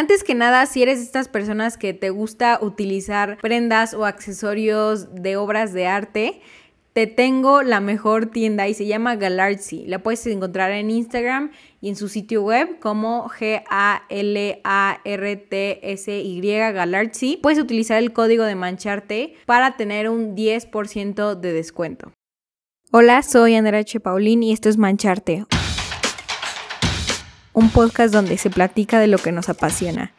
Antes que nada, si eres de estas personas que te gusta utilizar prendas o accesorios de obras de arte, te tengo la mejor tienda y se llama Galartsy. La puedes encontrar en Instagram y en su sitio web como G-A-L-A-R-T-S-Y Galartsy. Puedes utilizar el código de mancharte para tener un 10% de descuento. Hola, soy Andrea H. Paulín y esto es Mancharte. Un podcast donde se platica de lo que nos apasiona,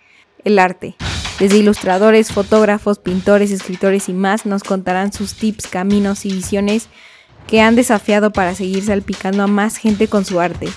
el arte. Desde ilustradores, fotógrafos, pintores, escritores y más nos contarán sus tips, caminos y visiones que han desafiado para seguir salpicando a más gente con su arte.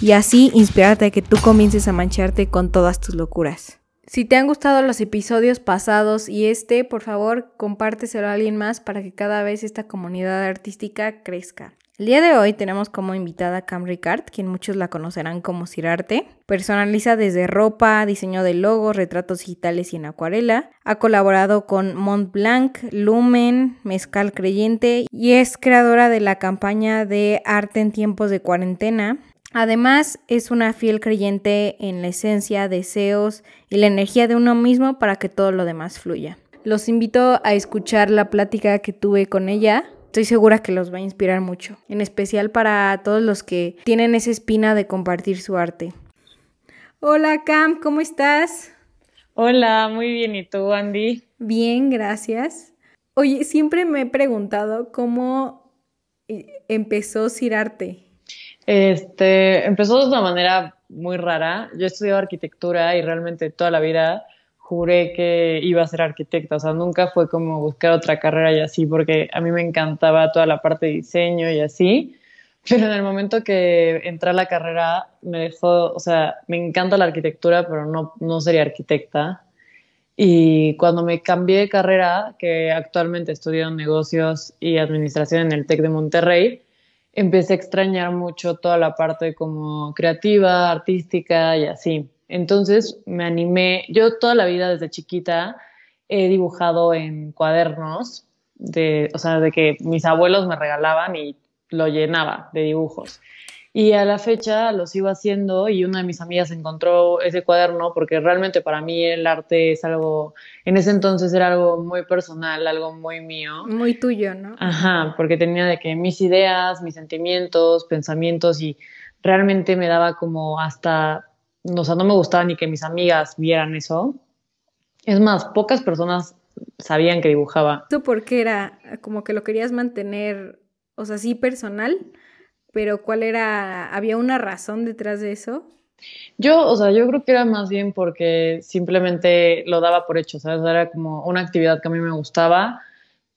Y así inspirarte a que tú comiences a mancharte con todas tus locuras. Si te han gustado los episodios pasados y este, por favor, compárteselo a alguien más para que cada vez esta comunidad artística crezca. El día de hoy tenemos como invitada a Cam Ricard, quien muchos la conocerán como Cirarte. Personaliza desde ropa, diseño de logos, retratos digitales y en acuarela. Ha colaborado con Montblanc, Lumen, Mezcal Creyente y es creadora de la campaña de arte en tiempos de cuarentena, Además, es una fiel creyente en la esencia, deseos y la energía de uno mismo para que todo lo demás fluya. Los invito a escuchar la plática que tuve con ella. Estoy segura que los va a inspirar mucho, en especial para todos los que tienen esa espina de compartir su arte. Hola Cam, ¿cómo estás? Hola, muy bien. ¿Y tú, Andy? Bien, gracias. Oye, siempre me he preguntado cómo eh, empezó Cirarte. Este, empezó de una manera muy rara. Yo estudiado arquitectura y realmente toda la vida juré que iba a ser arquitecta. O sea, nunca fue como buscar otra carrera y así, porque a mí me encantaba toda la parte de diseño y así. Pero en el momento que entré a la carrera, me dejó, o sea, me encanta la arquitectura, pero no, no sería arquitecta. Y cuando me cambié de carrera, que actualmente estudio negocios y administración en el TEC de Monterrey, empecé a extrañar mucho toda la parte como creativa, artística y así. Entonces me animé, yo toda la vida desde chiquita he dibujado en cuadernos, de, o sea, de que mis abuelos me regalaban y lo llenaba de dibujos. Y a la fecha lo sigo haciendo y una de mis amigas encontró ese cuaderno porque realmente para mí el arte es algo, en ese entonces era algo muy personal, algo muy mío. Muy tuyo, ¿no? Ajá, porque tenía de que mis ideas, mis sentimientos, pensamientos y realmente me daba como hasta, o sea, no me gustaba ni que mis amigas vieran eso. Es más, pocas personas sabían que dibujaba. ¿Tú por qué era como que lo querías mantener, o sea, sí personal? pero ¿cuál era? ¿Había una razón detrás de eso? Yo, o sea, yo creo que era más bien porque simplemente lo daba por hecho, ¿sabes? Era como una actividad que a mí me gustaba,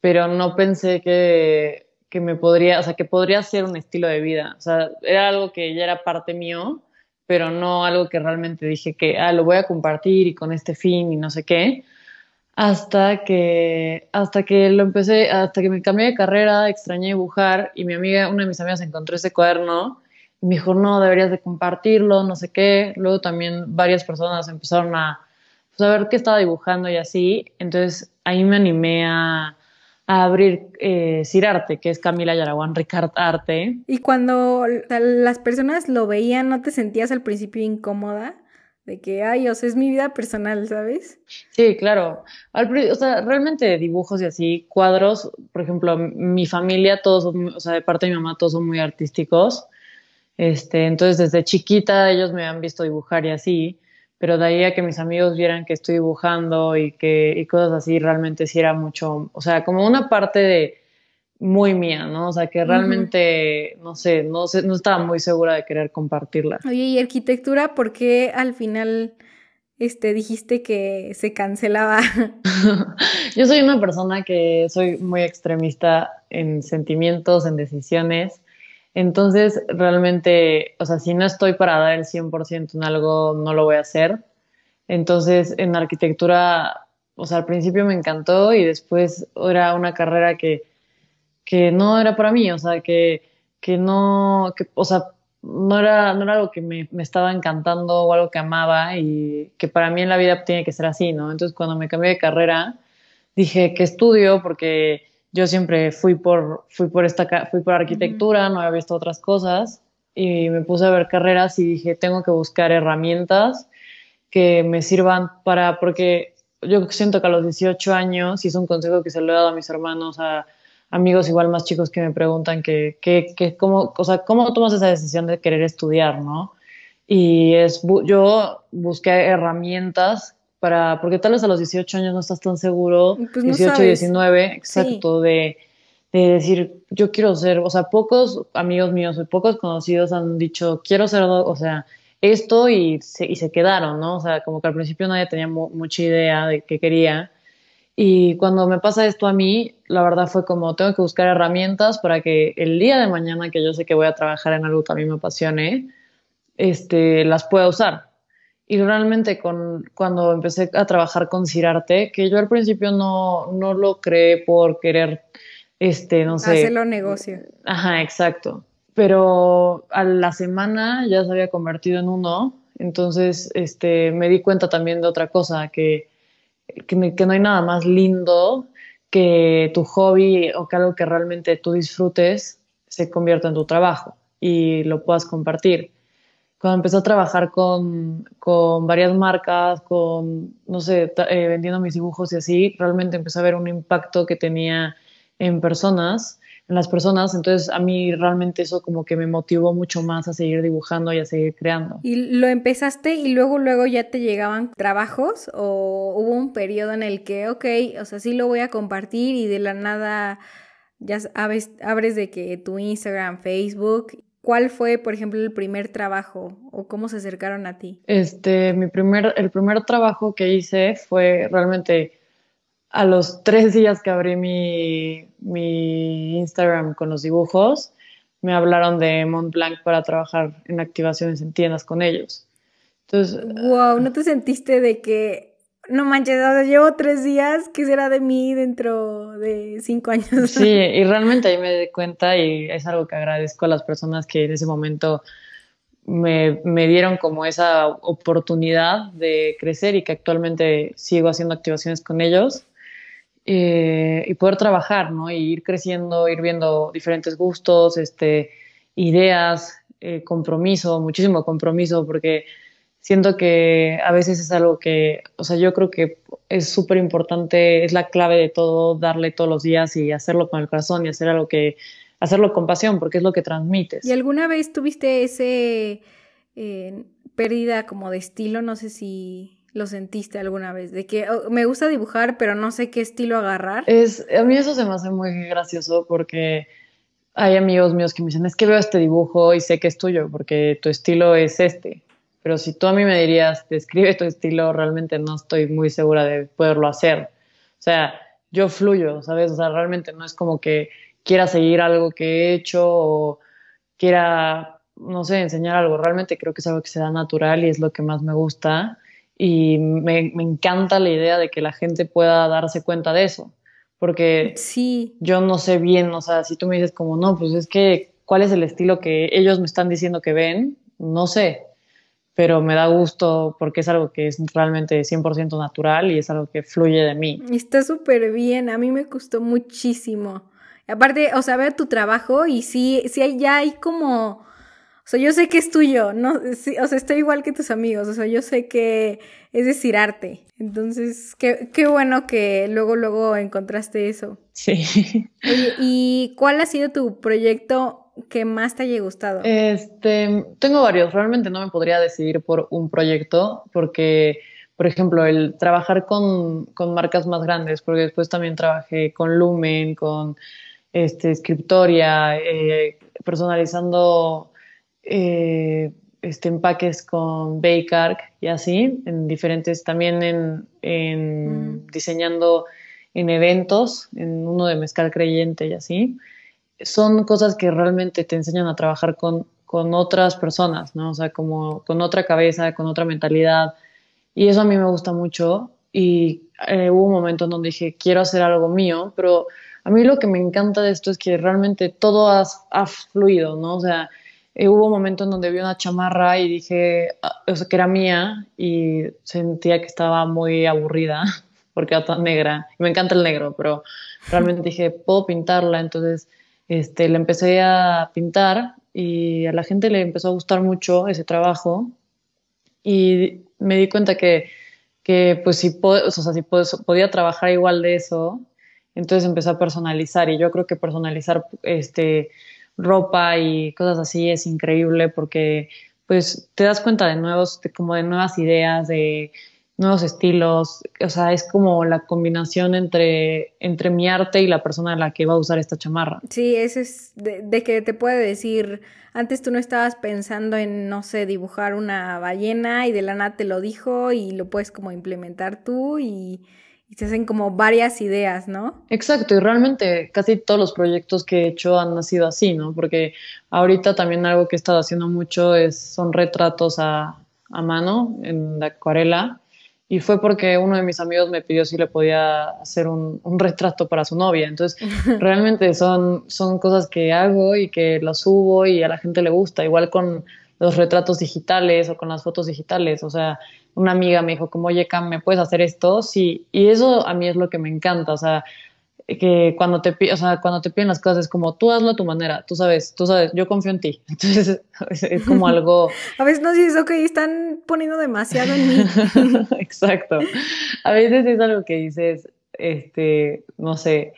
pero no pensé que, que me podría, o sea, que podría ser un estilo de vida. O sea, era algo que ya era parte mío, pero no algo que realmente dije que, ah, lo voy a compartir y con este fin y no sé qué hasta que, hasta que lo empecé, hasta que me cambié de carrera, extrañé dibujar y mi amiga, una de mis amigas encontró ese cuaderno y me dijo, no, deberías de compartirlo, no sé qué. Luego también varias personas empezaron a, pues, a ver qué estaba dibujando y así. Entonces ahí me animé a, a abrir eh, Cirarte, que es Camila Yaraguán Ricard Arte. Y cuando las personas lo veían, ¿no te sentías al principio incómoda? de que, ay, o sea, es mi vida personal, ¿sabes? Sí, claro. o sea, realmente dibujos y así, cuadros, por ejemplo, mi familia, todos, o sea, de parte de mi mamá, todos son muy artísticos. Este, entonces, desde chiquita ellos me han visto dibujar y así, pero de ahí a que mis amigos vieran que estoy dibujando y que y cosas así, realmente sí era mucho, o sea, como una parte de muy mía, ¿no? O sea, que realmente, no sé, no sé, no estaba muy segura de querer compartirla. Oye, ¿y arquitectura por qué al final este dijiste que se cancelaba? Yo soy una persona que soy muy extremista en sentimientos, en decisiones. Entonces, realmente, o sea, si no estoy para dar el 100% en algo, no lo voy a hacer. Entonces, en arquitectura, o sea, al principio me encantó y después era una carrera que que no era para mí, o sea, que, que no, que, o sea, no era, no era algo que me, me, estaba encantando o algo que amaba y que para mí en la vida tiene que ser así, ¿no? Entonces cuando me cambié de carrera, dije que estudio porque yo siempre fui por, fui por, esta, fui por arquitectura, no había visto otras cosas y me puse a ver carreras y dije, tengo que buscar herramientas que me sirvan para, porque yo siento que a los 18 años, y es un consejo que se lo he dado a mis hermanos, a amigos igual más chicos que me preguntan que, que, que cómo, o sea, cómo tomas esa decisión de querer estudiar, ¿no? Y es, yo busqué herramientas para, porque tal vez a los 18 años no estás tan seguro, 18, pues 19, exacto, de, de, decir, yo quiero ser, o sea, pocos amigos míos, pocos conocidos han dicho, quiero ser, o sea, esto y se, y se quedaron, ¿no? O sea, como que al principio nadie tenía mucha idea de qué quería. Y cuando me pasa esto a mí, la verdad fue como, tengo que buscar herramientas para que el día de mañana, que yo sé que voy a trabajar en algo que a mí me apasione, este, las pueda usar. Y realmente con, cuando empecé a trabajar con Cirarte, que yo al principio no, no lo creé por querer, este, no sé. Hacerlo negocio. Ajá, exacto. Pero a la semana ya se había convertido en uno, entonces este, me di cuenta también de otra cosa, que que, no hay nada más lindo que tu hobby o que algo que realmente tú disfrutes se convierta en tu trabajo y lo puedas compartir. Cuando empecé a trabajar con, con varias marcas, con, no sé, eh, vendiendo mis dibujos y así, realmente empecé a ver un impacto que tenía en personas en las personas, entonces a mí realmente eso como que me motivó mucho más a seguir dibujando y a seguir creando. ¿Y lo empezaste y luego luego ya te llegaban trabajos o hubo un periodo en el que, ok, o sea, sí lo voy a compartir y de la nada ya abres, abres de que tu Instagram, Facebook, ¿Cuál fue, por ejemplo, el primer trabajo o cómo se acercaron a ti? Este, mi primer, el primer trabajo que hice fue realmente a los tres días que abrí mi, mi Instagram con los dibujos, me hablaron de Montblanc para trabajar en activaciones en tiendas con ellos. Entonces, wow, ¿no te sentiste de que no manches, llevo tres días, ¿qué será de mí dentro de cinco años? Sí, y realmente ahí me di cuenta y es algo que agradezco a las personas que en ese momento me, me, dieron como esa oportunidad de crecer y que actualmente sigo haciendo activaciones con ellos. Eh, y poder trabajar, ¿no? Y ir creciendo, ir viendo diferentes gustos, este, ideas, eh, compromiso, muchísimo compromiso, porque siento que a veces es algo que, o sea, yo creo que es súper importante, es la clave de todo, darle todos los días y hacerlo con el corazón y hacer algo que, hacerlo con pasión, porque es lo que transmites. ¿Y alguna vez tuviste ese eh, pérdida como de estilo? No sé si lo sentiste alguna vez? De que oh, me gusta dibujar, pero no sé qué estilo agarrar. Es, a mí eso se me hace muy gracioso porque hay amigos míos que me dicen, es que veo este dibujo y sé que es tuyo porque tu estilo es este. Pero si tú a mí me dirías, describe tu estilo, realmente no estoy muy segura de poderlo hacer. O sea, yo fluyo, ¿sabes? O sea, realmente no es como que quiera seguir algo que he hecho o quiera, no sé, enseñar algo. Realmente creo que es algo que se da natural y es lo que más me gusta y me, me, encanta la idea de que la gente pueda darse cuenta de eso, porque sí. yo no sé bien, o sea, si tú me dices como, no, pues es que, ¿cuál es el estilo que ellos me están diciendo que ven? No sé, pero me da gusto porque es algo que es realmente 100% natural y es algo que fluye de mí. Está súper bien, a mí me gustó muchísimo. Aparte, o sea, veo tu trabajo y sí, sí hay, ya hay como o sea, yo sé que es tuyo, ¿no? o sea, estoy igual que tus amigos, o sea, yo sé que es decir arte. Entonces, qué, qué bueno que luego, luego encontraste eso. Sí. Oye, ¿y cuál ha sido tu proyecto que más te haya gustado? Este, tengo varios, realmente no me podría decidir por un proyecto, porque, por ejemplo, el trabajar con, con marcas más grandes, porque después también trabajé con Lumen, con este, Scriptoria, eh, personalizando eh, este, empaques con Bakeark y así, en diferentes, también en, en mm. diseñando en eventos, en uno de Mezcal Creyente y así. Son cosas que realmente te enseñan a trabajar con, con otras personas, ¿no? O sea, como con otra cabeza, con otra mentalidad. Y eso a mí me gusta mucho. Y eh, hubo un momento en donde dije, quiero hacer algo mío, pero a mí lo que me encanta de esto es que realmente todo ha, ha fluido, ¿no? O sea, eh, hubo un momento en donde vi una chamarra y dije, ah, o sea, que era mía y sentía que estaba muy aburrida porque era tan negra. me encanta el negro, pero realmente dije, puedo pintarla. Entonces, este, le empecé a pintar y a la gente le empezó a gustar mucho ese trabajo. y me di cuenta que, que pues si, o sea, si podía trabajar igual de eso, entonces empecé a personalizar y yo creo que personalizar este, ropa y cosas así es increíble porque pues te das cuenta de nuevos, como de nuevas ideas, de nuevos estilos, o sea, es como la combinación entre, entre mi arte y la persona a la que va a usar esta chamarra. Sí, eso es de, que te puede decir, antes tú no estabas pensando en, no sé, dibujar una ballena y de la nada te lo dijo y lo puedes como implementar tú y, y se hacen como varias ideas, ¿no? Exacto, y realmente casi todos los proyectos que he hecho han nacido así, ¿no? Porque ahorita también algo que he estado haciendo mucho es, son retratos a, a mano en la acuarela y fue porque uno de mis amigos me pidió si le podía hacer un, retrato para su novia. Entonces, realmente son, son cosas que hago y que las subo y a la gente le gusta. Igual con los retratos digitales o con las fotos digitales. O sea, una amiga me dijo como, oye, Cam, ¿me puedes hacer esto? Sí, y eso a mí es lo que me encanta. O sea, que cuando te, o sea, cuando te piden las cosas es como tú hazlo a tu manera, tú sabes, tú sabes, yo confío en ti. Entonces es, como algo... a veces no es ok, están poniendo demasiado en mí. Exacto. A veces es algo que dices, este, no sé,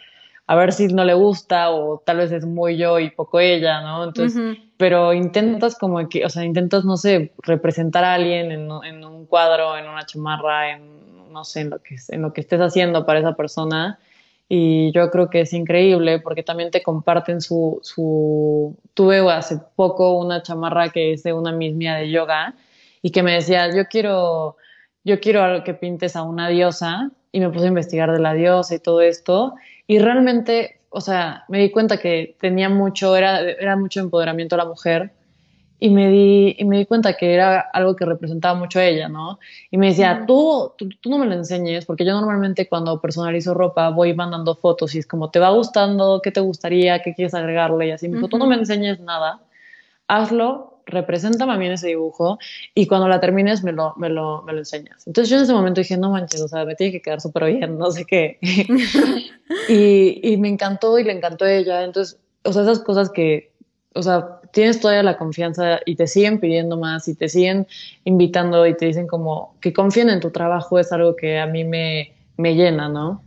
a ver si no le gusta o tal vez es muy yo y poco ella, ¿no? Entonces, pero intentas como que, o sea, intentas, no sé, representar a alguien en, en un cuadro, en una chamarra, en, no sé, en lo, que, en lo que estés haciendo para esa persona y yo creo que es increíble porque también te comparten su, su... Tuve hace poco una chamarra que es de una misma de yoga y que me decía, yo quiero, yo quiero que pintes a una diosa y me puse a investigar de la diosa y todo esto y realmente, o sea, me di cuenta que tenía mucho, era, era mucho empoderamiento a la mujer y me di, y me di cuenta que era algo que representaba mucho a ella, ¿no? Y me decía, tú, tú, no me lo enseñes, porque yo normalmente cuando personalizo ropa voy mandando fotos y es como, ¿te va gustando? ¿Qué te gustaría? ¿Qué quieres agregarle? Y así me dijo, tú no me enseñes nada, hazlo, represéntame a mí en ese dibujo y cuando la termines me lo, me lo, me lo enseñas. Entonces yo en ese momento dije, no manches, o sea, me tiene que quedar súper bien, no sé qué. y, y me encantó y le encantó a ella. Entonces, o sea, esas cosas que o sea, tienes todavía la confianza y te siguen pidiendo más y te siguen invitando y te dicen como que confíen en tu trabajo es algo que a mí me, me llena, ¿no?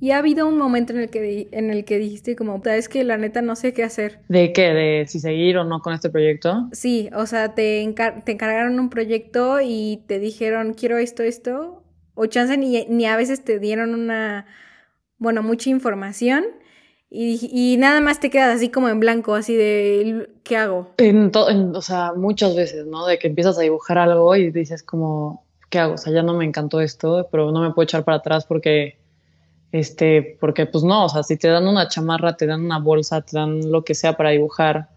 Y ha habido un momento en el que, en el que dijiste como, es que la neta no sé qué hacer. ¿De qué? ¿De si seguir o no con este proyecto? Sí, o sea, te, te encargaron un proyecto y te dijeron, quiero esto, esto, o chance ni, ni a veces te dieron una, bueno, mucha información y, nada más te quedas así como en blanco, así de, ¿qué hago? En, o sea, muchas veces, ¿no? De que empiezas a dibujar algo y dices como, ¿qué hago? O sea, ya no me encantó esto, pero no me puedo echar para atrás porque, este, porque pues no, o sea, si te dan una chamarra, te dan una bolsa, te dan lo que sea para dibujar,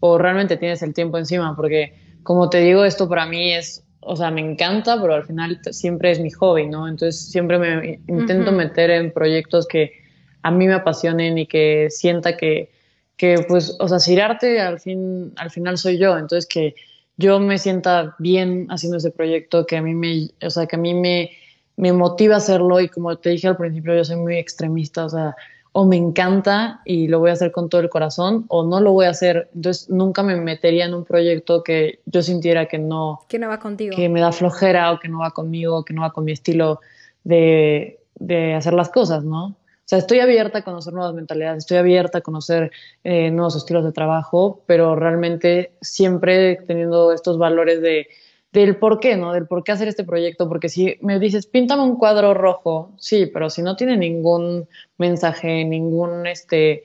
o realmente tienes el tiempo encima, porque como te digo, esto para mí es, o sea, me encanta, pero al final siempre es mi hobby, ¿no? Entonces siempre me intento meter en proyectos que a mí me apasionen y que sienta que, que pues, o sea, si arte al, fin, al final soy yo, entonces que yo me sienta bien haciendo ese proyecto, que a mí me, o sea, que a mí me, me motiva a hacerlo y como te dije al principio, yo soy muy extremista, o sea, o me encanta y lo voy a hacer con todo el corazón o no lo voy a hacer. Entonces nunca me metería en un proyecto que yo sintiera que no... Que no va contigo. Que me da flojera o que no va conmigo, que no va con mi estilo de, de hacer las cosas, ¿no? O sea, estoy abierta a conocer nuevas mentalidades, estoy abierta a conocer eh, nuevos estilos de trabajo, pero realmente siempre teniendo estos valores de, del por qué, ¿no? Del por qué hacer este proyecto, porque si me dices, píntame un cuadro rojo, sí, pero si no tiene ningún mensaje, ningún este,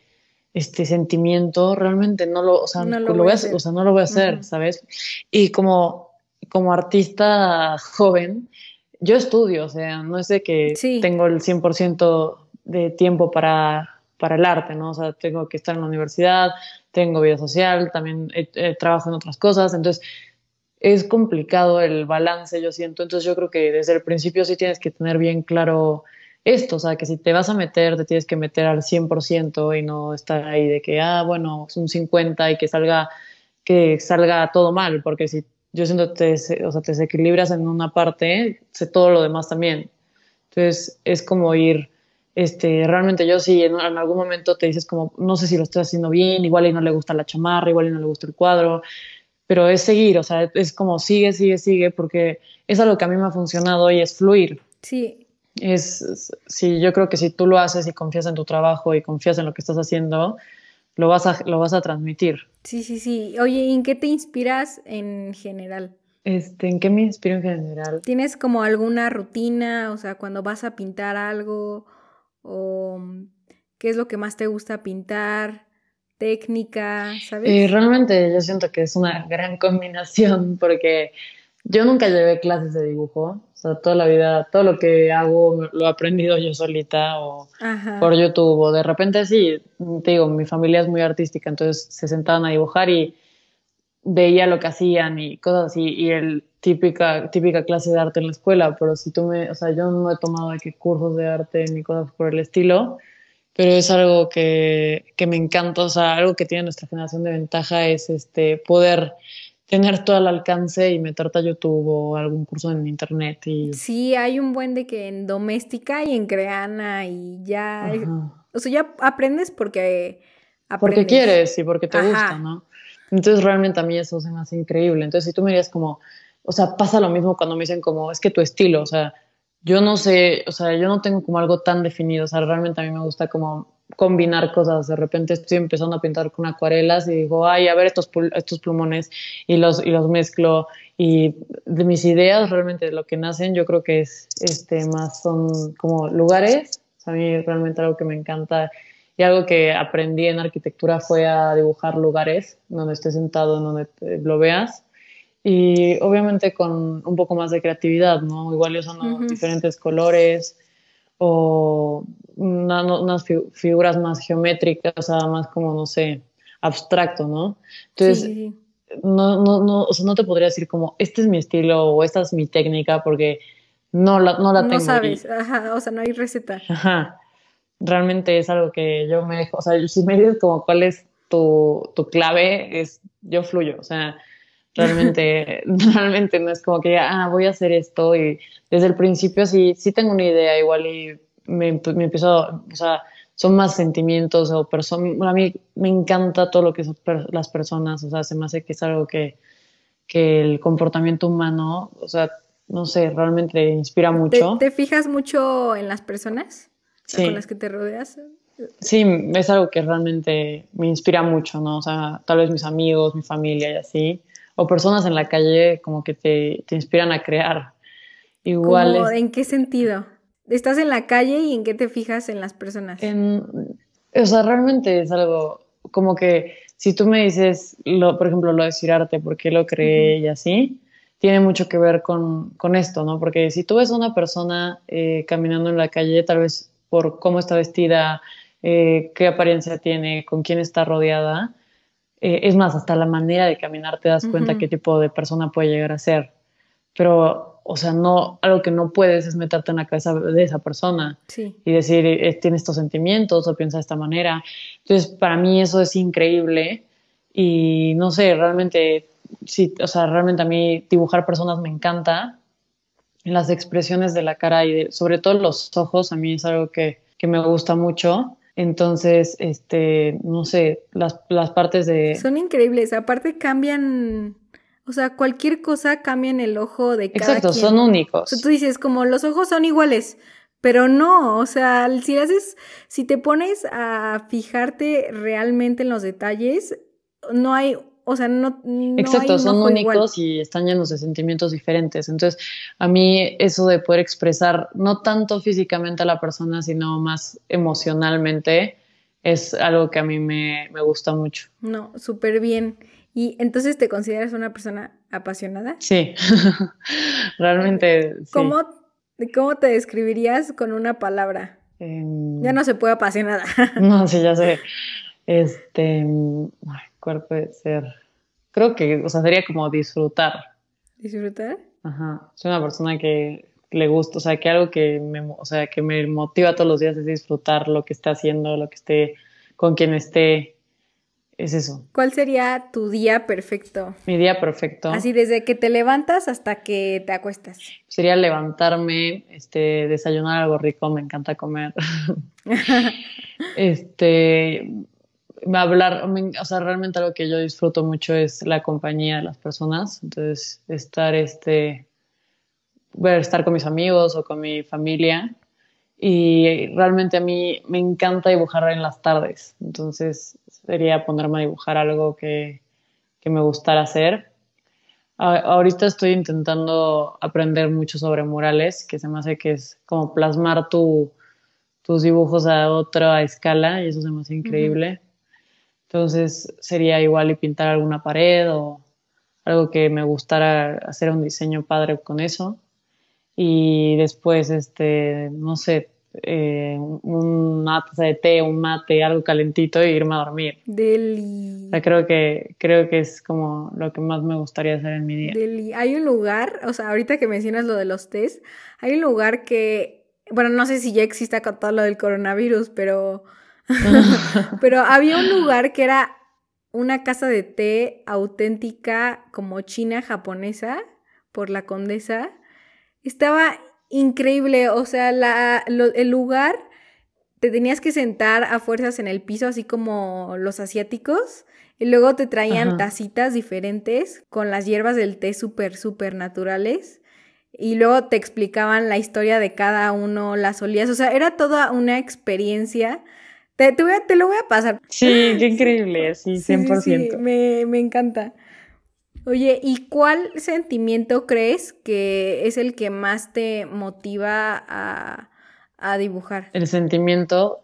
este sentimiento, realmente no lo, o sea, no lo, voy a hacer, o sea, no lo voy a hacer, ¿sabes? Y como, como artista joven, yo estudio, o sea, no es de que tengo el 100% de tiempo para, para el arte, ¿no? O sea, tengo que estar en la universidad, tengo vida social, también trabajo en otras cosas, entonces es complicado el balance, yo siento, entonces yo creo que desde el principio sí tienes que tener bien claro esto, o sea, que si te vas a meter, te tienes que meter al 100% y no estar ahí de que, ah, bueno, es un 50 y que salga, que salga todo mal, porque si yo siento que te, o sea, te desequilibras en una parte, sé todo lo demás también. Entonces es como ir este, realmente yo sí en, algún momento te dices como, no sé si lo estoy haciendo bien, igual y no le gusta la chamarra, igual y no le gusta el cuadro, pero es seguir, o sea, es como sigue, sigue, sigue, porque es algo que a mí me ha funcionado y es fluir. Sí. Es, sí, yo creo que si tú lo haces y confías en tu trabajo y confías en lo que estás haciendo, lo vas a, lo vas a transmitir. Sí, sí, sí. Oye, ¿en qué te inspiras en general? Este, ¿En qué me inspiro en general? ¿Tienes como alguna rutina? O sea, cuando vas a pintar algo, o qué es lo que más te gusta pintar, técnica, ¿sabes? Eh, realmente yo siento que es una gran combinación porque yo nunca llevé clases de dibujo, o sea, toda la vida, todo lo que hago lo he aprendido yo solita o por YouTube, o de repente sí, te digo, mi familia es muy artística, entonces se sentaban a dibujar y veía lo que hacían y cosas así, y el típica, típica clase de arte en la escuela, pero si tú me, o sea, yo no he tomado aquí cursos de arte ni cosas por el estilo, pero es algo que, que me encanta, o sea, algo que tiene nuestra generación de ventaja es este poder tener todo al alcance y meterte a YouTube o algún curso en internet. Y... Sí, hay un buen de que en doméstica y en creana y ya, o sea, ya aprendes porque aprendes. Porque quieres y porque te gusta, ¿no? Entonces realmente a mí eso se me hace increíble. Entonces si tú me dirías como, o sea, pasa lo mismo cuando me dicen como, es que tu estilo, o sea, yo no sé, o sea, yo no tengo como algo tan definido, o sea, realmente a mí me gusta como combinar cosas. De repente estoy empezando a pintar con acuarelas y digo, ay, a ver estos, estos plumones y los, y los mezclo. Y de mis ideas, realmente de lo que nacen, yo creo que es este, más son como lugares. a mí realmente algo que me encanta y algo que aprendí en arquitectura fue a dibujar lugares donde estés sentado, en donde lo veas. Y obviamente con un poco más de creatividad, ¿no? Igual usando diferentes colores o unas figuras más geométricas, o sea, más como, no sé, abstracto, ¿no? Entonces, No, no, no, o sea, no te podría decir como, este es mi estilo o esta es mi técnica porque no la, no la tengo. No sabes, ajá, o sea, no hay receta. Ajá, realmente es algo que yo me dejo, o sea, si me dices como cuál es tu, tu clave, es yo fluyo, o sea, realmente, realmente no es como que, ah, voy a hacer esto y desde el principio sí, sí tengo una idea igual y me, me empiezo, o sea, son más sentimientos o personas. a mí me encanta todo lo que son las personas, o sea, se me hace que es algo que, que el comportamiento humano, o sea, no sé, realmente inspira mucho. ¿Te, fijas mucho en las personas con las que te rodeas? Sí, es algo que realmente me inspira mucho, ¿no? O sea, tal vez mis amigos, mi familia y así, o personas en la calle como que te, te inspiran a crear. Igual. ¿En qué sentido? estás en la calle y en qué te fijas en las personas. o sea, realmente es algo como que si tú me dices, lo, por ejemplo, lo de arte, por qué lo creé y así, tiene mucho que ver con, con, esto, ¿no? Porque si tú ves a una persona eh, caminando en la calle, tal vez por cómo está vestida, eh, qué apariencia tiene, con quién está rodeada, eh, es más, hasta la manera de caminar te das cuenta qué tipo de persona puede llegar a ser. Pero o sea, no, algo que no puedes es meterte en la cabeza de esa persona y decir, eh, tiene estos sentimientos o piensa de esta manera. Entonces, para mí eso es increíble y no sé, realmente, sí, o sea, realmente a mí dibujar personas me encanta. Las expresiones de la cara y sobre todo los ojos, a mí es algo que, que me gusta mucho. Entonces, este, no sé, las, las partes de... Son increíbles, aparte cambian o sea, cualquier cosa cambia en el ojo de cada Exacto, son únicos. tú dices, como los ojos son iguales, pero no, o sea, si haces, si te pones a fijarte realmente en los detalles, no hay, o sea, no, no Exacto, son únicos y están llenos de sentimientos diferentes. Entonces, a mí eso de poder expresar no tanto físicamente a la persona, sino más emocionalmente, es algo que a mí me, me gusta mucho. No, súper bien. ¿Y entonces te consideras una persona apasionada? Sí, realmente. Sí. ¿Cómo, ¿Cómo te describirías con una palabra? Em, ya no se puede apasionada. no, sí, ya sé. Este, ¿cuál puede ser? Creo que, o sea, sería como disfrutar. ¿Disfrutar? Ajá. Soy una persona que le gusta, o sea, que algo que me, o sea, que me motiva todos los días es disfrutar lo que esté haciendo, lo que esté, con quien esté, es eso. ¿Cuál sería tu día perfecto? Mi día perfecto. Así desde que te levantas hasta que te acuestas. Sería levantarme, este, desayunar algo rico, me encanta comer. este, hablar, o sea, realmente algo que yo disfruto mucho es la compañía de las personas, entonces estar, este, ver, estar con mis amigos o con mi familia y realmente a mí me encanta dibujar en las tardes, entonces sería ponerme a dibujar algo que, que me gustara hacer. ahorita estoy intentando aprender mucho sobre murales, que se me hace que es como plasmar tu, tus dibujos a otra escala y eso se me hace increíble. Entonces sería igual y pintar alguna pared o algo que me gustara hacer un diseño padre con eso. Y después, este, no sé, eh, una taza de té, un mate, algo calentito e irme a dormir. Deli. creo que, creo que es como lo que más me gustaría hacer en mi día. Deli. Hay un lugar, o sea, ahorita que mencionas lo de los tés, hay un lugar que, bueno, no sé si ya existe con todo lo del coronavirus, pero Pero había un lugar que era una casa de té auténtica como china japonesa por la condesa. Estaba increíble, o sea, la, el lugar te tenías que sentar a fuerzas en el piso, así como los asiáticos, y luego te traían tacitas diferentes con las hierbas del té súper, súper naturales. Y luego te explicaban la historia de cada uno, las olías, o sea, era toda una experiencia te, te, lo voy a pasar. Sí, qué increíble, sí, 100%. Sí, me, me encanta. Oye, ¿y cuál sentimiento crees que es el que más te motiva a, a dibujar? El sentimiento,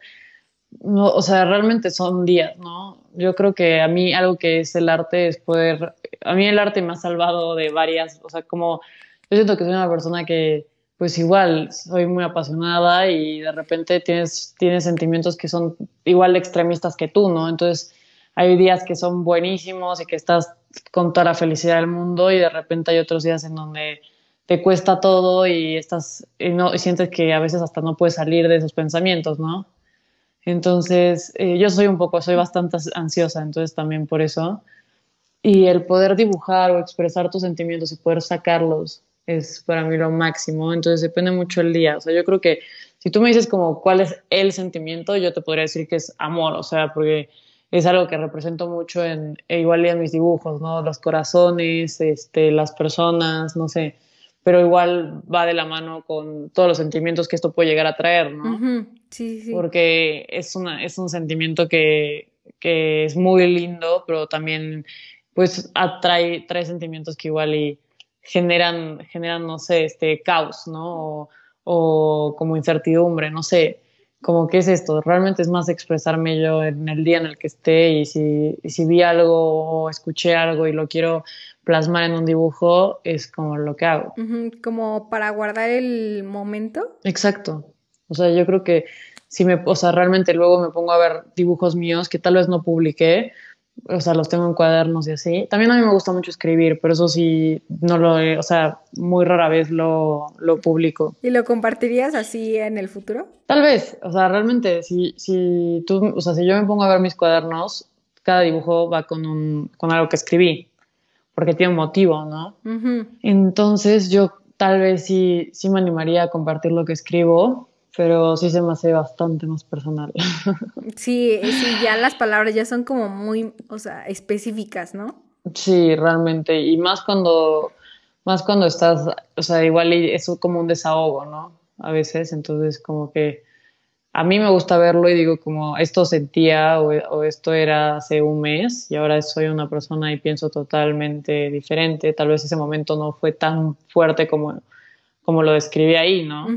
no, o sea, realmente son días, ¿no? Yo creo que a mí algo que es el arte es poder, a mí el arte me ha salvado de varias, o sea, como yo siento que soy una persona que pues igual soy muy apasionada y de repente tienes, tienes sentimientos que son igual extremistas que tú, ¿no? Entonces hay días que son buenísimos y que estás con toda la felicidad del mundo y de repente hay otros días en donde te cuesta todo y estás y no y sientes que a veces hasta no puedes salir de esos pensamientos, ¿no? Entonces, eh, yo soy un poco, soy bastante ansiosa, entonces también por eso. Y el poder dibujar o expresar tus sentimientos y poder sacarlos es para mí lo máximo, entonces depende mucho el día, o sea, yo creo que si tú me dices como cuál es el sentimiento, yo te podría decir que es amor, o sea, porque es algo que represento mucho en, e igual en mis dibujos, ¿no? Los corazones, este, las personas, no sé, pero igual va de la mano con todos los sentimientos que esto puede llegar a traer, ¿no? Sí, sí. Porque es, una, es un sentimiento que, que es muy lindo, pero también pues atrae trae sentimientos que igual y generan, generan, no sé, este caos, ¿no? O, como incertidumbre, no sé, como qué es esto, realmente es más expresarme yo en el día en el que esté y si, si vi algo o escuché algo y lo quiero plasmar en un dibujo, es como lo que hago. Como para guardar el momento. Exacto. O sea, yo creo que si me, o sea, realmente luego me pongo a ver dibujos míos que tal vez no publiqué, o sea, los tengo en cuadernos y así. También a mí me gusta mucho escribir, pero eso sí, no lo, o sea, muy rara vez lo, lo publico. ¿Y lo compartirías así en el futuro? Tal vez, o sea, realmente, si, si tú, o sea, si yo me pongo a ver mis cuadernos, cada dibujo va con, un, con algo que escribí, porque tiene un motivo, ¿no? Entonces yo tal vez sí, sí me animaría a compartir lo que escribo, pero sí se me hace bastante más personal. Sí, sí, ya las palabras ya son como muy, o sea, específicas, ¿no? Sí, realmente, y más cuando, más cuando estás, o sea, igual es como un desahogo, ¿no? A veces, entonces como que a mí me gusta verlo y digo como esto sentía o, o esto era hace un mes y ahora soy una persona y pienso totalmente diferente, tal vez ese momento no fue tan fuerte como, como lo describí ahí, ¿no?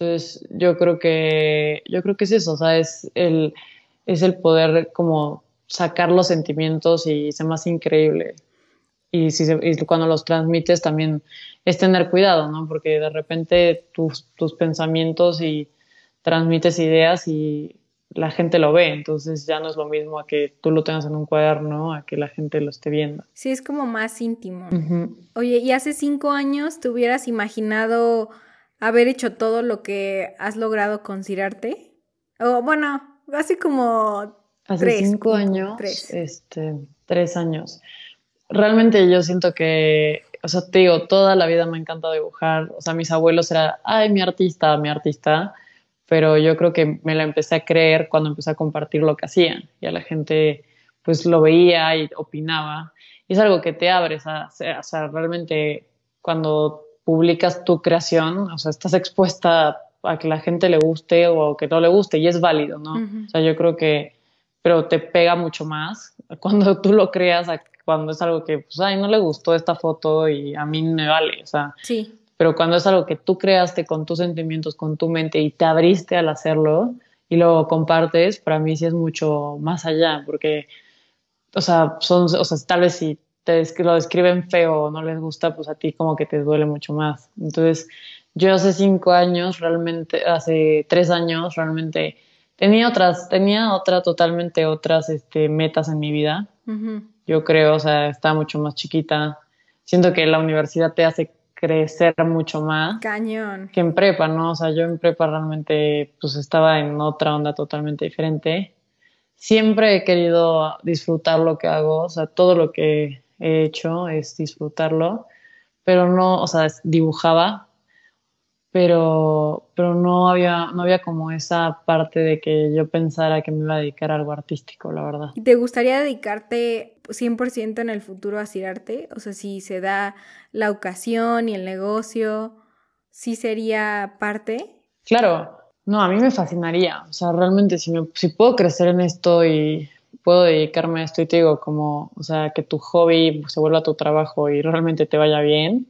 Entonces, yo creo que, yo creo que es eso, o sea, es el, es el poder como sacar los sentimientos y ser más increíble. Y, si cuando los transmites también es tener cuidado, ¿no? Porque de repente tus, tus pensamientos y transmites ideas y la gente lo ve, entonces ya no es lo mismo a que tú lo tengas en un cuaderno, a que la gente lo esté viendo. Sí, es como más íntimo. Oye, ¿y hace cinco años te hubieras imaginado haber hecho todo lo que has logrado considerarte? O bueno, así como Hace cinco años, este, tres años. Realmente yo siento que, o sea, te digo, toda la vida me encanta dibujar. O sea, mis abuelos eran, ay, mi artista, mi artista. pero yo creo que me la empecé a creer cuando empecé a compartir lo que hacía y a la gente pues lo veía y opinaba. Y es algo que te abres a, o sea, realmente cuando publicas tu creación, o sea, estás expuesta a que la gente le guste o que no le guste y es válido, ¿no? O sea, yo creo que, pero te pega mucho más cuando tú lo creas, cuando es algo que, pues, ay, no le gustó esta foto y a mí me vale, o sea. Sí. Pero cuando es algo que tú creaste con tus sentimientos, con tu mente y te abriste al hacerlo y lo compartes, para mí sí es mucho más allá, porque, o sea, son, o sea, tal vez si te lo describen feo o no les gusta, pues a ti como que te duele mucho más. Entonces, yo hace cinco años, realmente, hace tres años, realmente tenía otras, tenía otra, totalmente otras este, metas en mi vida. Yo creo, o sea, estaba mucho más chiquita. Siento que la universidad te hace crecer mucho más. Cañón. Que en prepa, ¿no? O sea, yo en prepa realmente pues estaba en otra onda totalmente diferente. Siempre he querido disfrutar lo que hago, o sea, todo lo que he hecho es disfrutarlo, pero no, o sea, dibujaba, pero, pero no, había, no había como esa parte de que yo pensara que me iba a dedicar a algo artístico, la verdad. ¿Te gustaría dedicarte 100% en el futuro a hacer arte? O sea, si se da la ocasión y el negocio, ¿sí sería parte? Claro, no, a mí me fascinaría. O sea, realmente si, me, si puedo crecer en esto y puedo dedicarme a esto y te digo, como, o sea, que tu hobby se vuelva tu trabajo y realmente te vaya bien,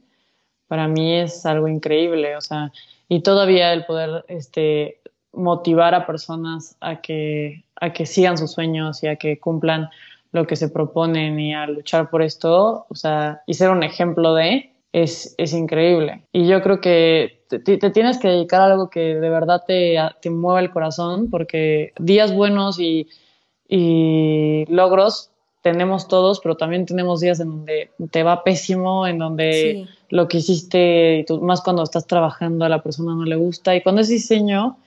para mí es algo increíble, o sea, y todavía el poder este, motivar a personas a que, a que sigan sus sueños y a que cumplan lo que se proponen y a luchar por esto, o sea, y ser un ejemplo de, es, es increíble. Y yo creo que te, tienes que dedicar a algo que de verdad te, te mueva el corazón, porque días buenos y, y logros tenemos todos, pero también tenemos días en donde te va pésimo, en donde lo que hiciste, más cuando estás trabajando a la persona no le gusta. Y cuando es diseño,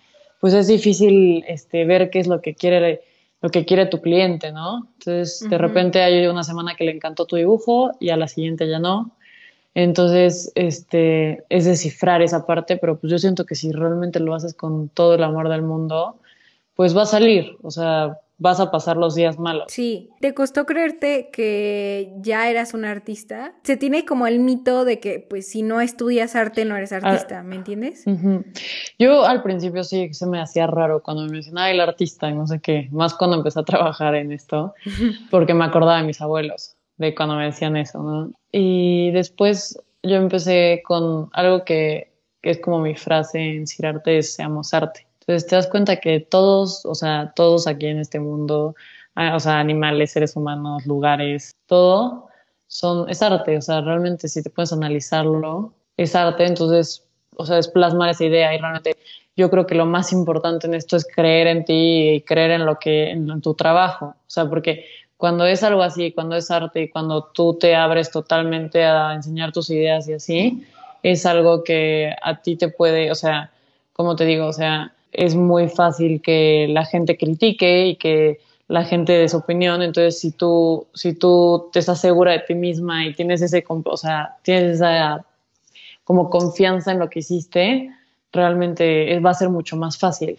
pues es difícil este, ver qué es lo que quiere lo que quiere tu cliente, ¿no? Entonces, de repente hay una semana que le encantó tu dibujo y a la siguiente ya no. Entonces, este, es descifrar esa parte, pero pues yo siento que si realmente lo haces con todo el amor del mundo, pues va a salir. O sea, vas a pasar los días malos. Sí, ¿te costó creerte que ya eras un artista? Se tiene como el mito de que pues si no estudias arte no eres ah, artista, ¿me entiendes? Yo al principio sí se me hacía raro cuando me mencionaba el artista y no sé qué, más cuando empecé a trabajar en esto, porque me acordaba de mis abuelos, de cuando me decían eso, ¿no? Y después yo empecé con algo que, que es como mi frase en Cirarte es seamos arte entonces te das cuenta que todos, o sea, todos aquí en este mundo, o sea, animales, seres humanos, lugares, todo son, es arte, o sea, realmente si te puedes analizarlo, es arte, entonces, o sea, es plasmar esa idea y realmente yo creo que lo más importante en esto es creer en ti y creer en lo que, en, tu trabajo, o sea, porque cuando es algo así, cuando es arte y cuando tú te abres totalmente a enseñar tus ideas y así, es algo que a ti te puede, o sea, como te digo, o sea, es muy fácil que la gente critique y que la gente dé su opinión. Entonces, si tú, si tú te estás segura de ti misma y tienes ese, o sea, tienes esa como confianza en lo que hiciste, realmente va a ser mucho más fácil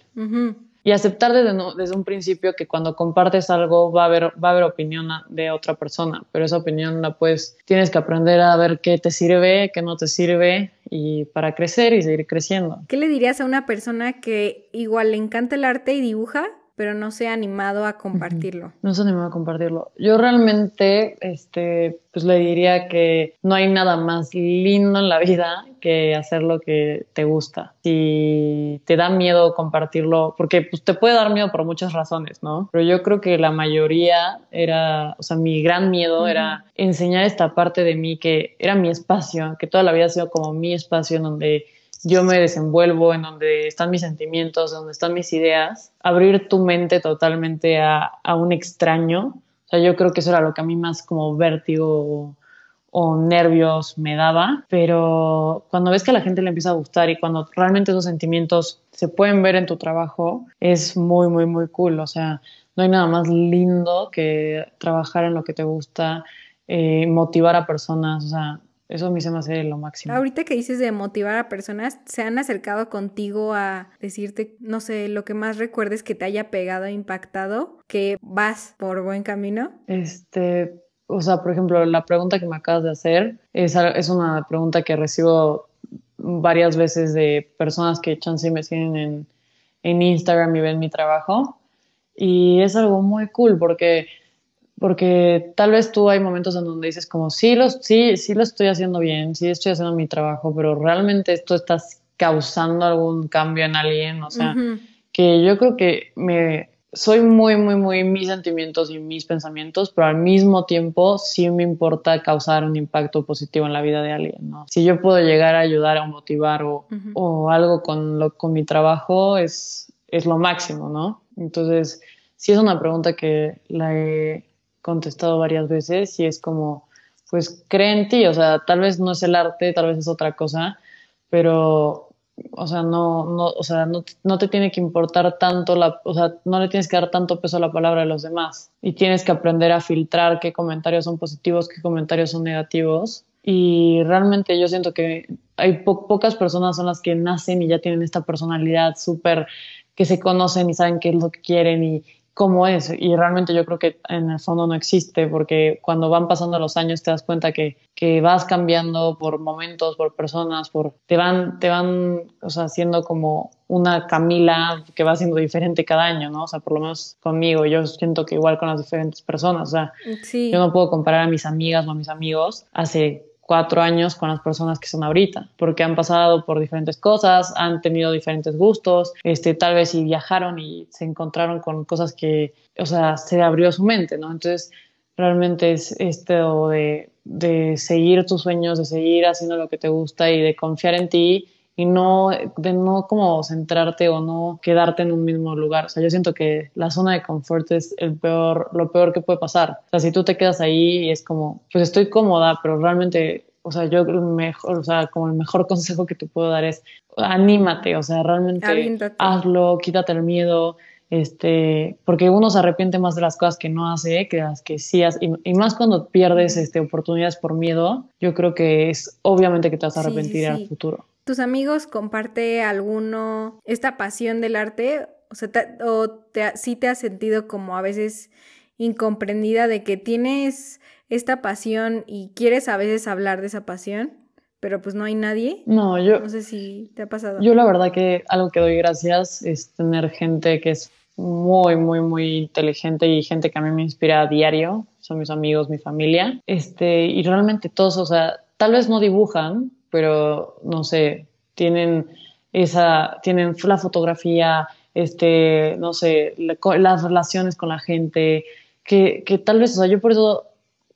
y aceptar desde, desde un principio que cuando compartes algo va a haber, va a haber opinión de otra persona, pero esa opinión la puedes, tienes que aprender a ver qué te sirve, qué no te sirve y para crecer y seguir creciendo. ¿Qué le dirías a una persona que igual le encanta el arte y dibuja, pero no se ha animado a compartirlo. No se ha animado a compartirlo. Yo realmente, este, pues le diría que no hay nada más lindo en la vida que hacer lo que te gusta. Si te da miedo compartirlo, porque pues te puede dar miedo por muchas razones, ¿no? Pero yo creo que la mayoría era, o sea, mi gran miedo era enseñar esta parte de mí que era mi espacio, que toda la vida ha sido como mi espacio en donde yo me desenvuelvo, en donde están mis sentimientos, donde están mis ideas, abrir tu mente totalmente a, un extraño. O sea, yo creo que eso era lo que a mí más como vértigo o, nervios me daba, pero cuando ves que a la gente le empieza a gustar y cuando realmente esos sentimientos se pueden ver en tu trabajo, es muy, muy, muy cool. O sea, no hay nada más lindo que trabajar en lo que te gusta, eh, motivar a personas. O sea, eso a mí se me hace lo máximo. Ahorita que dices de motivar a personas, ¿se han acercado contigo a decirte, no sé, lo que más recuerdes que te haya pegado, impactado, que vas por buen camino? Este, o sea, por ejemplo, la pregunta que me acabas de hacer es, es una pregunta que recibo varias veces de personas que chance me siguen en, en Instagram y ven mi trabajo. Y es algo muy cool porque porque tal vez tú hay momentos en donde dices como, sí, los, sí, sí lo estoy haciendo bien, sí estoy haciendo mi trabajo, pero realmente esto está causando algún cambio en alguien, o sea, que yo creo que me soy muy, muy, muy mis sentimientos y mis pensamientos, pero al mismo tiempo sí me importa causar un impacto positivo en la vida de alguien, ¿no? Si yo puedo llegar a ayudar o motivar o, o algo con, lo, con mi trabajo, es, es lo máximo, ¿no? Entonces, sí es una pregunta que la he contestado varias veces y es como, pues cree en ti, o sea, tal vez no es el arte, tal vez es otra cosa, pero, o sea, no, no, o sea, no, no te tiene que importar tanto, la, o sea, no le tienes que dar tanto peso a la palabra de los demás y tienes que aprender a filtrar qué comentarios son positivos, qué comentarios son negativos. Y realmente yo siento que hay pocas personas son las que nacen y ya tienen esta personalidad súper que se conocen y saben qué es lo que quieren y, cómo es. Y realmente yo creo que en el fondo no existe, porque cuando van pasando los años te das cuenta que, que vas cambiando por momentos, por personas, por te van, te van, o sea, siendo como una Camila que va siendo diferente cada año, ¿no? O sea, por lo menos conmigo, yo siento que igual con las diferentes personas, o sea, yo no puedo comparar a mis amigas o a mis amigos hace cuatro años con las personas que son ahorita, porque han pasado por diferentes cosas, han tenido diferentes gustos, este, tal vez y viajaron y se encontraron con cosas que, o sea, se abrió su mente, ¿no? Entonces, realmente es esto de, de seguir tus sueños, de seguir haciendo lo que te gusta y de confiar en ti y no de no como centrarte o no quedarte en un mismo lugar. O sea, yo siento que la zona de confort es el peor, lo peor que puede pasar. O sea, si tú te quedas ahí y es como, pues estoy cómoda, pero realmente, o sea, yo el mejor, o sea, como el mejor consejo que te puedo dar es anímate, o sea, realmente hazlo, quítate el miedo, este, porque uno se arrepiente más de las cosas que no hace que las que sí hace, y, más cuando pierdes este, oportunidades por miedo, yo creo que es obviamente que te vas a arrepentir al futuro. ¿Tus amigos comparte alguno esta pasión del arte? O sea, o te, sí te has sentido como a veces incomprendida de que tienes esta pasión y quieres a veces hablar de esa pasión, pero pues no hay nadie. No, yo. No sé si te ha pasado. Yo la verdad que algo que doy gracias es tener gente que es muy, muy, muy inteligente y gente que a mí me inspira a diario. Son mis amigos, mi familia. Este, y realmente todos, o sea, tal vez no dibujan, pero no sé, tienen esa, tienen la fotografía, este, no sé, las relaciones con la gente, que, que tal vez, o sea, yo por eso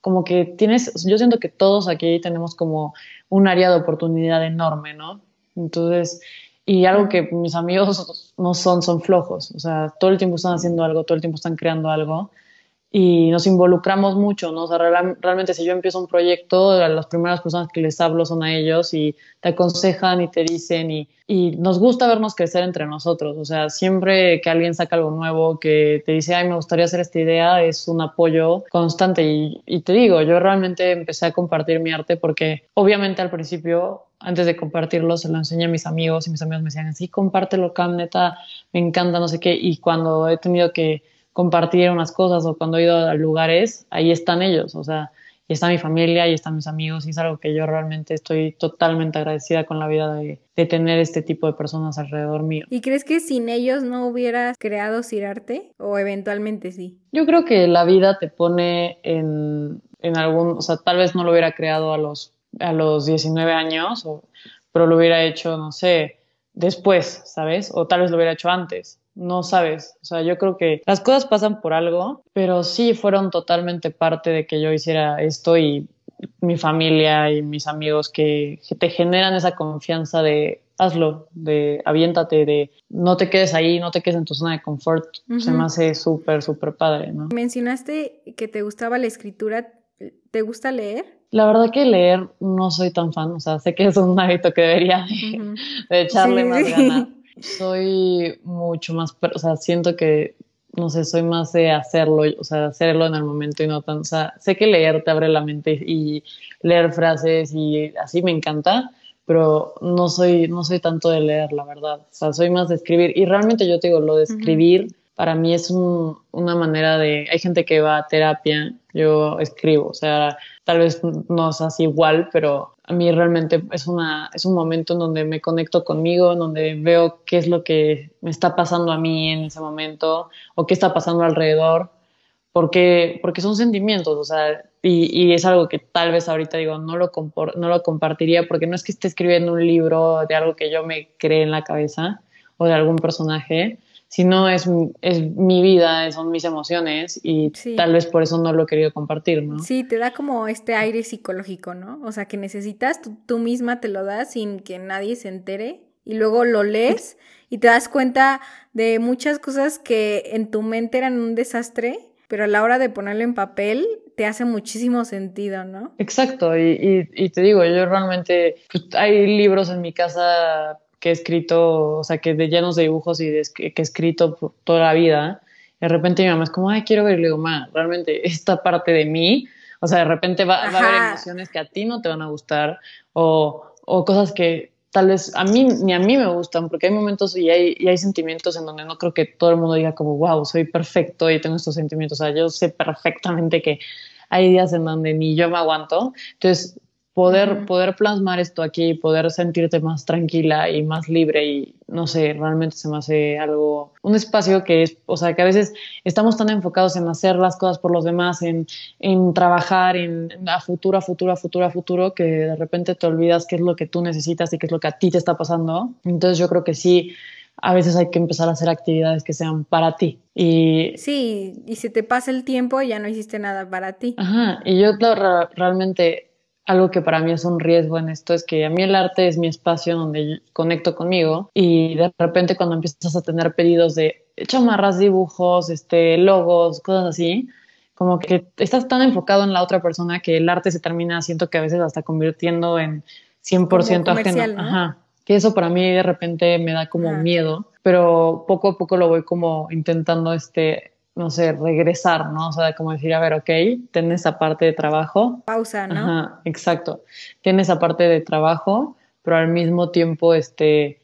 como que tienes, yo siento que todos aquí tenemos como un área de oportunidad enorme, ¿no? Entonces, y algo que mis amigos no son, son flojos, o sea, todo el tiempo están haciendo algo, todo el tiempo están creando algo y nos involucramos mucho, ¿no? O sea, realmente si yo empiezo un proyecto, las primeras personas que les hablo son a ellos y te aconsejan y te dicen y, y, nos gusta vernos crecer entre nosotros, o sea, siempre que alguien saca algo nuevo, que te dice, ay, me gustaría hacer esta idea, es un apoyo constante y, te digo, yo realmente empecé a compartir mi arte porque obviamente al principio antes de compartirlo, se lo enseñé a mis amigos y mis amigos me decían, sí, compártelo, Cam, neta, me encanta, no sé qué. Y cuando he tenido que compartir unas cosas o cuando he ido a lugares, ahí están ellos, o sea, y está mi familia y están mis amigos y es algo que yo realmente estoy totalmente agradecida con la vida de, tener este tipo de personas alrededor mío. ¿Y crees que sin ellos no hubieras creado Cirarte o eventualmente sí? Yo creo que la vida te pone en, en algún, o sea, tal vez no lo hubiera creado a los, a los 19 años, o, pero lo hubiera hecho, no sé, después, ¿sabes? O tal vez lo hubiera hecho antes no sabes. O sea, yo creo que las cosas pasan por algo, pero sí fueron totalmente parte de que yo hiciera esto y mi familia y mis amigos que, te generan esa confianza de hazlo, de aviéntate, de no te quedes ahí, no te quedes en tu zona de confort. Se me hace súper, súper padre, ¿no? Mencionaste que te gustaba la escritura. ¿Te gusta leer? La verdad que leer no soy tan fan, o sea, sé que es un hábito que debería de, echarle más ganas soy mucho más, o sea, siento que no sé, soy más de hacerlo, o sea, hacerlo en el momento y no tan, o sea, sé que leer te abre la mente y leer frases y así me encanta, pero no soy, no soy tanto de leer, la verdad, o sea, soy más de escribir y realmente yo te digo, lo de escribir para mí es una manera de, hay gente que va a terapia, yo escribo, o sea, tal vez no es así igual, pero a mí realmente es, una, es un momento en donde me conecto conmigo, en donde veo qué es lo que me está pasando a mí en ese momento o qué está pasando alrededor, porque, porque son sentimientos, o sea, y, y es algo que tal vez ahorita digo, no lo, no lo compartiría porque no es que esté escribiendo un libro de algo que yo me cree en la cabeza o de algún personaje, sino es, es mi vida, son mis emociones y tal vez por eso no lo he querido compartir, ¿no? Sí, te da como este aire psicológico, ¿no? O sea, que necesitas, tú, misma te lo das sin que nadie se entere y luego lo lees y te das cuenta de muchas cosas que en tu mente eran un desastre, pero a la hora de ponerlo en papel te hace muchísimo sentido, ¿no? Exacto, y, y, te digo, yo realmente, pues, hay libros en mi casa que he escrito, o sea, que de llenos de dibujos y que he escrito toda la vida. De repente mi mamá es como, ay, quiero ver, y le digo, ma, realmente esta parte de mí, o sea, de repente va, a haber emociones que a ti no te van a gustar o, o, cosas que tal vez a mí ni a mí me gustan, porque hay momentos y hay, y hay sentimientos en donde no creo que todo el mundo diga como, wow, soy perfecto y tengo estos sentimientos. O sea, yo sé perfectamente que hay días en donde ni yo me aguanto. Entonces, poder, poder plasmar esto aquí, poder sentirte más tranquila y más libre y no sé, realmente se me hace algo, un espacio que es, o sea, que a veces estamos tan enfocados en hacer las cosas por los demás, en, en trabajar en, a futuro, a futuro, a futuro, a futuro, que de repente te olvidas qué es lo que tú necesitas y qué es lo que a ti te está pasando. Entonces yo creo que sí, a veces hay que empezar a hacer actividades que sean para ti. Y, sí, y si te pasa el tiempo ya no hiciste nada para ti. Ajá, y yo claro, realmente algo que para mí es un riesgo en esto es que a mí el arte es mi espacio donde conecto conmigo y de repente cuando empiezas a tener pedidos de chamarras, dibujos, este, logos, cosas así, como que estás tan enfocado en la otra persona que el arte se termina, siento que a veces hasta convirtiendo en 100% ajeno. Ajá. Que eso para mí de repente me da como miedo, pero poco a poco lo voy como intentando este no sé, regresar, ¿no? O sea, como decir, a ver, ok, ten esa parte de trabajo. Pausa, ¿no? Ajá, exacto. Tiene esa parte de trabajo, pero al mismo tiempo, este,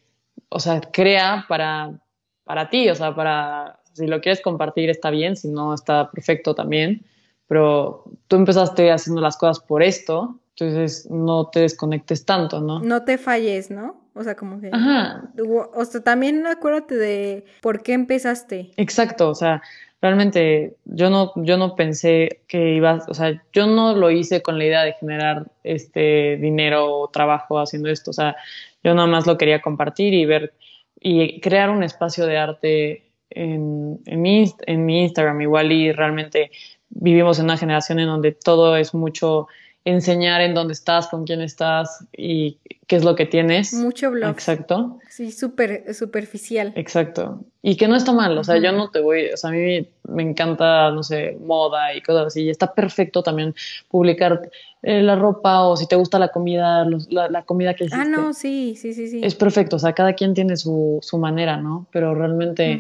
o sea, crea para, para ti, o sea, para, si lo quieres compartir está bien, si no está perfecto también, pero tú empezaste haciendo las cosas por esto, entonces no te desconectes tanto, ¿no? No te falles, ¿no? O sea, como que... Ajá. O sea, también acuérdate de por qué empezaste. Exacto, o sea, realmente yo no, yo no pensé que iba, o sea, yo no lo hice con la idea de generar este dinero o trabajo haciendo esto, o sea, yo nada más lo quería compartir y ver y crear un espacio de arte en, en, mi, en mi Instagram igual y realmente vivimos en una generación en donde todo es mucho enseñar en dónde estás, con quién estás y qué es lo que tienes. Mucho blog. Exacto. Sí, súper superficial. Exacto. Y que no está mal, o sea, yo no te voy, o sea, a mí me encanta, no sé, moda y cosas así, y está perfecto también publicar eh, la ropa o si te gusta la comida, la, comida que hiciste. Ah, no, sí, sí, sí, sí. Es perfecto, o sea, cada quien tiene su, su manera, ¿no? Pero realmente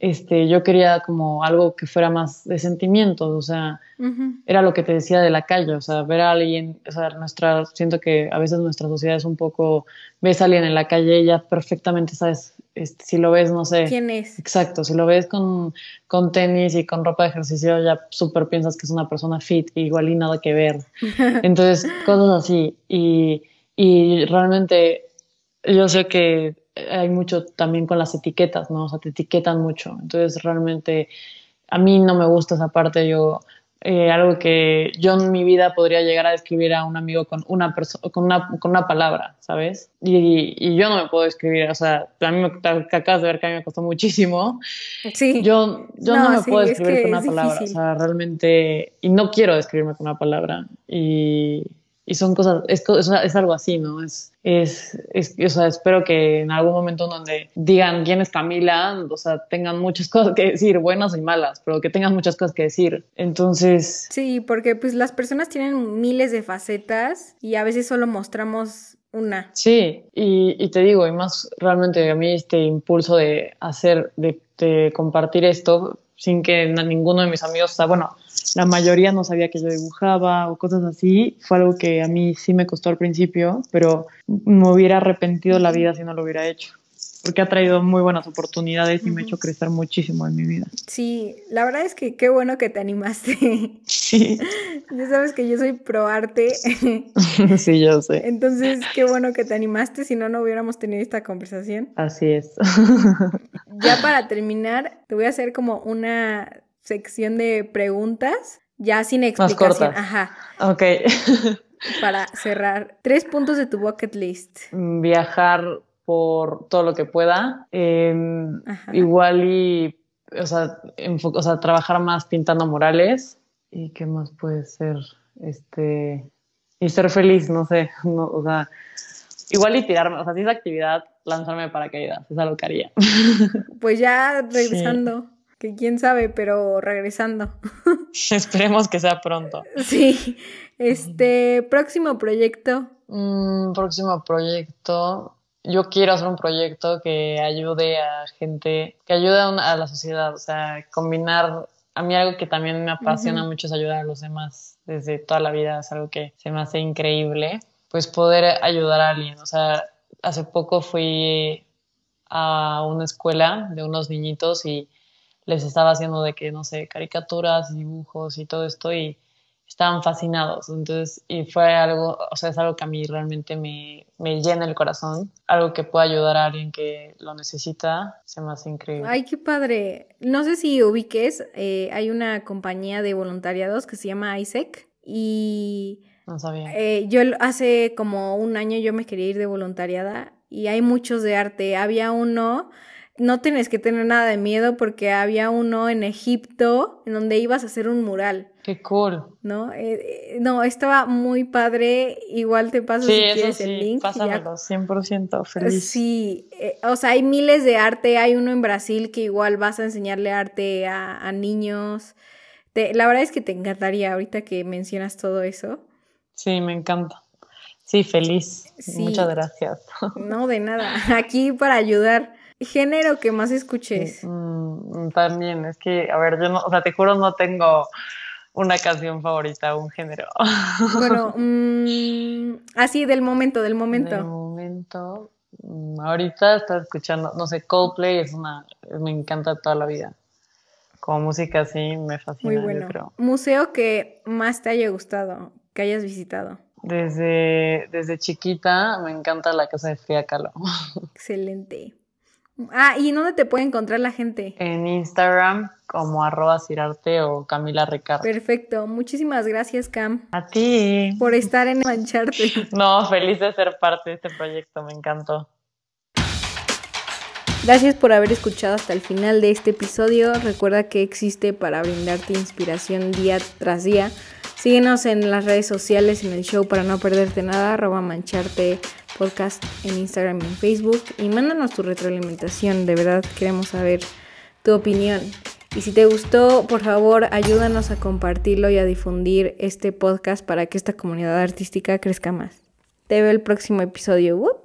este, yo quería como algo que fuera más de sentimientos, o sea, era lo que te decía de la calle, o sea, ver a alguien, o sea, nuestra, siento que a veces nuestra sociedad es un poco, ves a alguien en la calle y ya perfectamente sabes, este, si lo ves, no sé. ¿Quién es? Exacto, si lo ves con, con tenis y con ropa de ejercicio, ya súper piensas que es una persona fit, igual y nada que ver. Entonces, cosas así, y, y realmente yo sé que hay mucho también con las etiquetas, ¿no? O sea, te etiquetan mucho. Entonces, realmente a mí no me gusta esa parte. Yo, eh, algo que yo en mi vida podría llegar a describir a un amigo con una, con una, con una palabra, ¿sabes? Y, y, yo no me puedo describir, o sea, a mí me, acabas de ver que a mí me costó muchísimo. Sí. Yo, yo no, me puedo describir con una palabra, o sea, realmente, y no quiero describirme con una palabra. Y y son cosas, es, es, algo así, ¿no? Es, es, es, o sea, espero que en algún momento donde digan quién es Camila, o sea, tengan muchas cosas que decir, buenas y malas, pero que tengan muchas cosas que decir. Entonces... Sí, porque pues las personas tienen miles de facetas y a veces solo mostramos una. Sí, y, y te digo, y más realmente a mí este impulso de hacer, de, de compartir esto, sin que ninguno de mis amigos, o sea, bueno, la mayoría no sabía que yo dibujaba o cosas así. Fue algo que a mí sí me costó al principio, pero me hubiera arrepentido la vida si no lo hubiera hecho porque ha traído muy buenas oportunidades y me ha hecho crecer muchísimo en mi vida. Sí, la verdad es que qué bueno que te animaste. Sí. ya sabes que yo soy pro arte. sí, yo sé. Entonces, qué bueno que te animaste, si no, no hubiéramos tenido esta conversación. Así es. ya para terminar, te voy a hacer como una sección de preguntas, ya sin explicación. Más Ajá. Ok. para cerrar, tres puntos de tu bucket list. Viajar por todo lo que pueda. Em, igual y, o sea, o sea, trabajar más pintando murales. ¿Y qué más puede ser? Este, y ser feliz, no sé, no, o sea, igual y tirarme, o sea, si es actividad, lanzarme para paracaídas, es algo que haría. Pues ya regresando, que quién sabe, pero regresando. Esperemos que sea pronto. Sí, este, próximo proyecto. Mm, próximo proyecto, yo quiero hacer un proyecto que ayude a gente, que ayude a, la sociedad, o sea, combinar, a mí algo que también me apasiona mucho es ayudar a los demás desde toda la vida, es algo que se me hace increíble, pues poder ayudar a alguien, o sea, hace poco fui a una escuela de unos niñitos y les estaba haciendo de que, no sé, caricaturas, dibujos y todo esto y estaban fascinados. Entonces, y fue algo, o sea, es algo que a mí realmente me, me llena el corazón, algo que pueda ayudar a alguien que lo necesita, se me hace increíble. Ay, qué padre. No sé si ubiques, eh, hay una compañía de voluntariados que se llama ISEC y... No sabía. Eh, yo hace como un año yo me quería ir de voluntariada y hay muchos de arte. Había uno no tienes que tener nada de miedo porque había uno en Egipto en donde ibas a hacer un mural. Qué cool. ¿No? Eh, eh, no, estaba muy padre. Igual te paso si quieres el link. Pásamelo, 100% feliz. Sí, eh, o sea, hay miles de arte. Hay uno en Brasil que igual vas a enseñarle arte a, niños. la verdad es que te encantaría ahorita que mencionas todo eso. Sí, me encanta. Sí, feliz. Muchas gracias. No, de nada. Aquí para ayudar. Género que más escuches. Mm, también, es que, a ver, yo no, o sea, te juro, no tengo una canción favorita, un género. Bueno, mm, así del momento, del momento. Del momento. Mm, ahorita estaba escuchando, no sé, Coldplay es una, me encanta toda la vida. Como música así me fascina. Muy bueno. Museo que más te haya gustado, que hayas visitado. Desde, desde chiquita me encanta la casa de Frida Kahlo. Excelente. Ah, ¿y dónde te puede encontrar la gente? En Instagram como arroba cirarte o Camila Ricardo. Perfecto, muchísimas gracias Cam. A ti. Por estar en Mancharte. No, feliz de ser parte de este proyecto, me encantó. Gracias por haber escuchado hasta el final de este episodio. Recuerda que existe para brindarte inspiración día tras día. Síguenos en las redes sociales, en el show para no perderte nada, arroba mancharte podcast en Instagram y en Facebook y mándanos tu retroalimentación, de verdad queremos saber tu opinión. Y si te gustó, por favor, ayúdanos a compartirlo y a difundir este podcast para que esta comunidad artística crezca más. Te veo el próximo episodio.